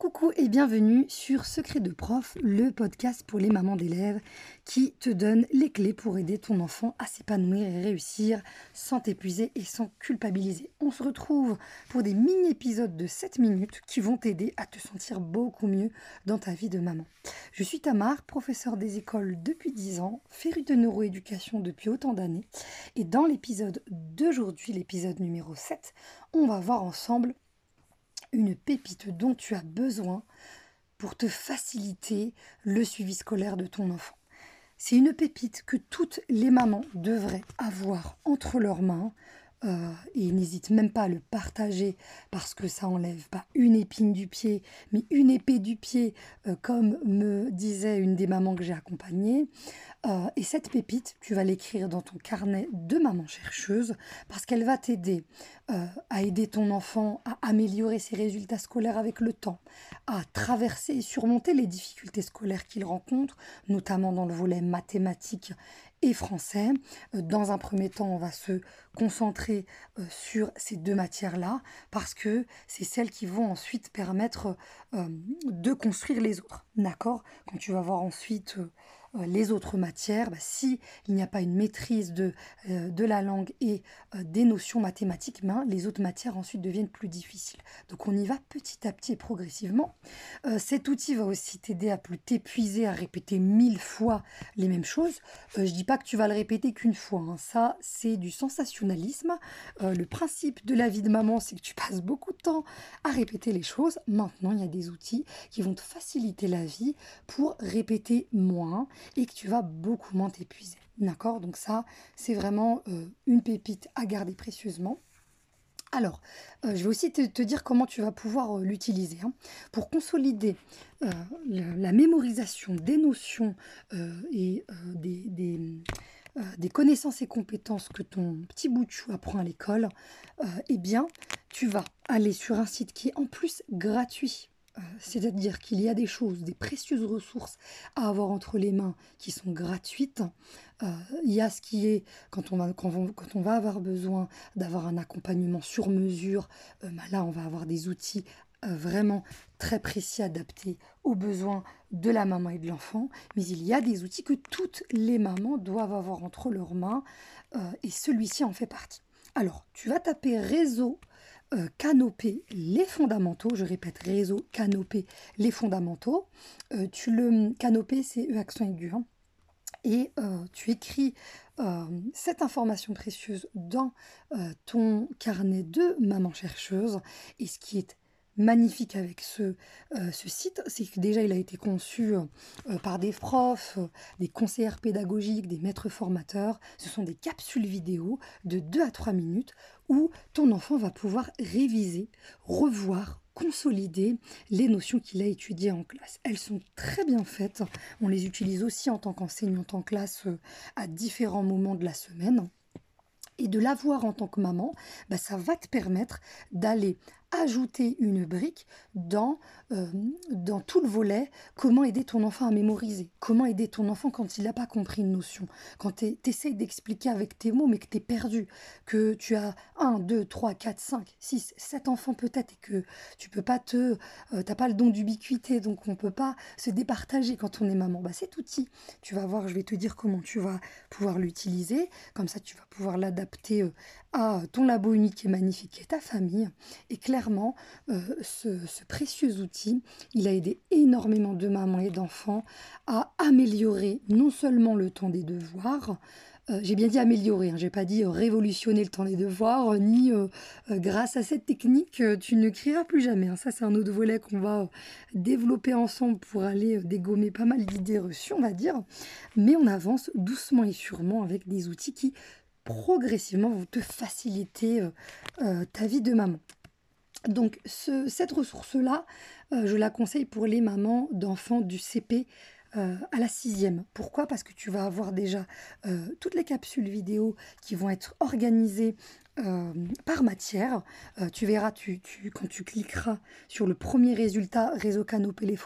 Coucou et bienvenue sur Secret de prof, le podcast pour les mamans d'élèves qui te donne les clés pour aider ton enfant à s'épanouir et réussir sans t'épuiser et sans culpabiliser. On se retrouve pour des mini-épisodes de 7 minutes qui vont t'aider à te sentir beaucoup mieux dans ta vie de maman. Je suis Tamar, professeure des écoles depuis 10 ans, férue de neuroéducation depuis autant d'années et dans l'épisode d'aujourd'hui, l'épisode numéro 7, on va voir ensemble une pépite dont tu as besoin pour te faciliter le suivi scolaire de ton enfant. C'est une pépite que toutes les mamans devraient avoir entre leurs mains euh, et n'hésite même pas à le partager parce que ça enlève pas une épine du pied, mais une épée du pied, euh, comme me disait une des mamans que j'ai accompagnées. Euh, et cette pépite, tu vas l'écrire dans ton carnet de maman chercheuse parce qu'elle va t'aider à aider ton enfant à améliorer ses résultats scolaires avec le temps, à traverser et surmonter les difficultés scolaires qu'il rencontre, notamment dans le volet mathématiques et français. Euh, dans un premier temps, on va se concentrer euh, sur ces deux matières-là parce que c'est celles qui vont ensuite permettre euh, de construire les autres. D'accord? Quand tu vas voir ensuite les autres matières, bah, si il n'y a pas une maîtrise de, euh, la langue et euh, des notions mathématiques, ben, les autres matières ensuite deviennent plus difficiles. Donc on y va petit à petit et progressivement. cet outil va aussi t'aider à plus t'épuiser à répéter mille fois les mêmes choses. je dis pas que tu vas le répéter qu'une fois. Hein. Ça, c'est du sensationnalisme. le principe de la vie de maman, c'est que tu passes beaucoup de temps à répéter les choses. Maintenant, il y a des outils qui vont te faciliter la vie pour répéter moins et que tu vas beaucoup moins t'épuiser. D'accord? Donc ça, c'est vraiment euh, une pépite à garder précieusement. Alors, euh, je vais aussi te, dire comment tu vas pouvoir euh, l'utiliser. Hein. Pour consolider la mémorisation des notions et des, des, connaissances et compétences que ton petit bout de chou apprend à l'école, eh bien, tu vas aller sur un site qui est en plus gratuit c'est-à-dire qu'il y a des choses, des précieuses ressources à avoir entre les mains qui sont gratuites. Euh, il y a ce qui est, quand on va, quand on, va avoir besoin d'avoir un accompagnement sur mesure, euh, bah là on va avoir des outils vraiment très précis adaptés aux besoins de la maman et de l'enfant. Mais il y a des outils que toutes les mamans doivent avoir entre leurs mains et celui-ci en fait partie. Alors, tu vas taper réseau euh, canopé les fondamentaux. Je répète, réseau canopé les fondamentaux. Euh, tu le canopé, c'est E accent aigu. Hein. et euh, tu écris cette information précieuse dans ton carnet de maman chercheuse. Et ce qui est magnifique avec ce, euh, ce site, c'est que déjà il a été conçu euh, par des profs, des conseillères pédagogiques, des maîtres formateurs. Ce sont des capsules vidéo de 2 à 3 minutes où ton enfant va pouvoir réviser, revoir, consolider les notions qu'il a étudiées en classe. Elles sont très bien faites. On les utilise aussi en tant qu'enseignante en classe euh, à différents moments de la semaine et de l'avoir en tant que maman, bah, ça va te permettre d'aller ajouter une brique dans, euh, dans tout le volet comment aider ton enfant à mémoriser, comment aider ton enfant quand il n'a pas compris une notion, quand tu essayes d'expliquer avec tes mots mais que tu es perdu, que tu as 1, 2, 3, 4, 5, 6, 7 enfants peut-être et que tu peux pas te... Euh, pas le don d'ubiquité donc on peut pas se départager quand on est maman. Bah, cet outil, tu vas voir, je vais te dire comment tu vas pouvoir l'utiliser, comme ça tu vas pouvoir l'adapter euh, à ton labo unique et magnifique et ta famille et clairement euh, ce, précieux outil, il a aidé énormément de mamans et d'enfants à améliorer non seulement le temps des devoirs, euh, j'ai bien dit améliorer, hein, j'ai pas dit euh, révolutionner le temps des devoirs, ni grâce à cette technique, tu ne crieras plus jamais. Hein. Ça, c'est un autre volet qu'on va développer ensemble pour aller dégommer pas mal d'idées reçues, on va dire. Mais on avance doucement et sûrement avec des outils qui progressivement vont te faciliter ta vie de maman. Donc cette ressource-là, euh, je la conseille pour les mamans d'enfants du CP euh, à la sixième. Pourquoi? Parce que tu vas avoir déjà euh, toutes les capsules vidéo qui vont être organisées euh, par matière. Euh, tu verras, tu, quand tu cliqueras sur le premier résultat, réseau canopé, les,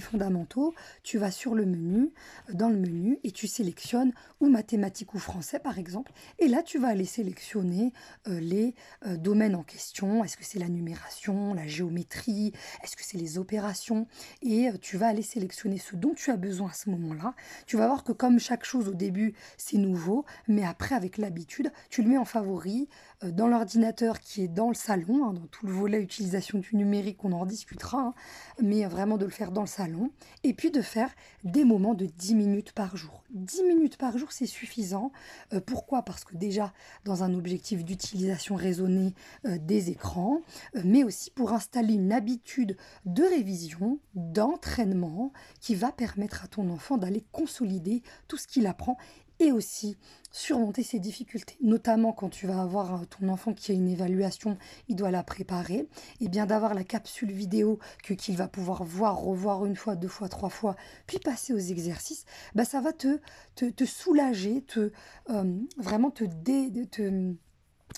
fondamentaux, tu vas sur le menu, dans le menu, et tu sélectionnes ou mathématiques ou français, par exemple. Et là, tu vas aller sélectionner les domaines en question. Est-ce que c'est la numération, la géométrie? Est-ce que c'est les opérations? Et tu vas aller sélectionner ce dont tu as besoin à ce moment-là. Tu vas voir que comme chaque chose au début, c'est nouveau, mais après, avec l'habitude, tu le mets en favori euh, dans l'ordinateur qui est dans le salon, hein, dans tout le volet utilisation du numérique, on en discutera, hein, mais vraiment de le faire dans le salon, et puis de faire des moments de 10 minutes par jour. 10 minutes par jour, c'est suffisant. Euh, pourquoi? Parce que déjà, dans un objectif d'utilisation raisonnée euh, des écrans, mais aussi pour installer une habitude de révision, d'entraînement, qui va permettre à ton enfant d'aller consolider tout ce qu'il apprend et aussi surmonter ses difficultés, notamment quand tu vas avoir euh, ton enfant qui a une évaluation, il doit la préparer, et bien d'avoir la capsule vidéo que qu'il va pouvoir voir, revoir une fois, deux fois, trois fois, puis passer aux exercices, bah ça va te, te, soulager, te euh, vraiment te, te,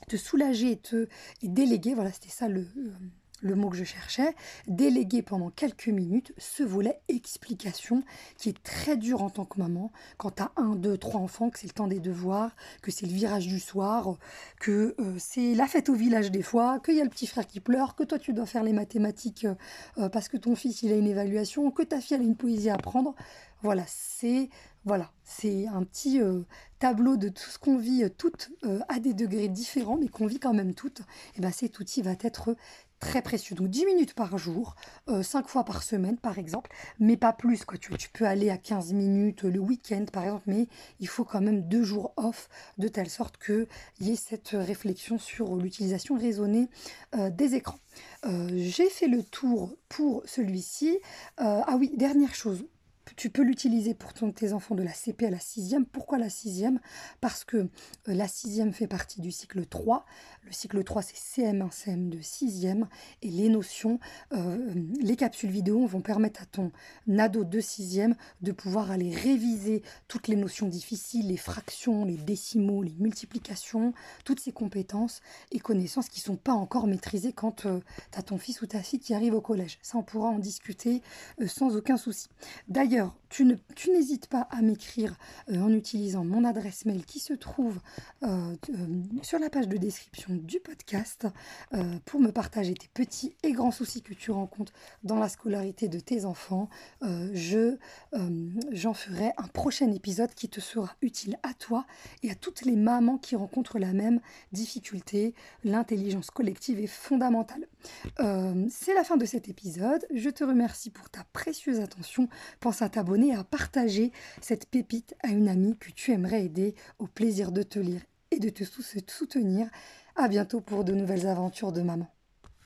te soulager et te déléguer, voilà c'était ça le... Euh, le mot que je cherchais, déléguer pendant quelques minutes ce volet explication qui est très dur en tant que maman quand tu as un, deux, trois enfants, que c'est le temps des devoirs, que c'est le virage du soir, que euh, c'est la fête au village des fois, qu'il y a le petit frère qui pleure, que toi tu dois faire les mathématiques euh, euh, parce que ton fils il a une évaluation, que ta fille a une poésie à apprendre. Voilà, c'est voilà, c'est un petit tableau de tout ce qu'on vit toutes à des degrés différents, mais qu'on vit quand même toutes. Et ben cet outil va être très précieux. Donc 10 minutes par jour, euh, 5 fois par semaine par exemple, mais pas plus. Quoi. Tu, peux aller à 15 minutes le week-end par exemple, mais il faut quand même deux jours off de telle sorte qu'il y ait cette réflexion sur l'utilisation raisonnée euh, des écrans. Euh, j'ai fait le tour pour celui-ci. Euh, ah oui, dernière chose, tu peux l'utiliser pour ton, tes enfants de la CP à la sixième. Pourquoi la sixième? Parce que euh, la sixième fait partie du cycle 3. Le cycle 3, c'est CM1, CM2, sixième. Et les notions, euh, les capsules vidéo vont permettre à ton ado de sixième de pouvoir aller réviser toutes les notions difficiles, les fractions, les décimaux, les multiplications, toutes ces compétences et connaissances qui ne sont pas encore maîtrisées quand euh, tu as ton fils ou ta fille qui arrive au collège. Ça, on pourra en discuter sans aucun souci. D'ailleurs, tu, n'hésites pas à m'écrire euh, en utilisant mon adresse mail qui se trouve euh, euh, sur la page de description du podcast pour me partager tes petits et grands soucis que tu rencontres dans la scolarité de tes enfants. je, j'en ferai un prochain épisode qui te sera utile à toi et à toutes les mamans qui rencontrent la même difficulté. L'intelligence collective est fondamentale. c'est la fin de cet épisode. Je te remercie pour ta précieuse attention. Pense à à t'abonner à partager cette pépite à une amie que tu aimerais aider au plaisir de te lire et de te soutenir. À bientôt pour de nouvelles aventures de maman.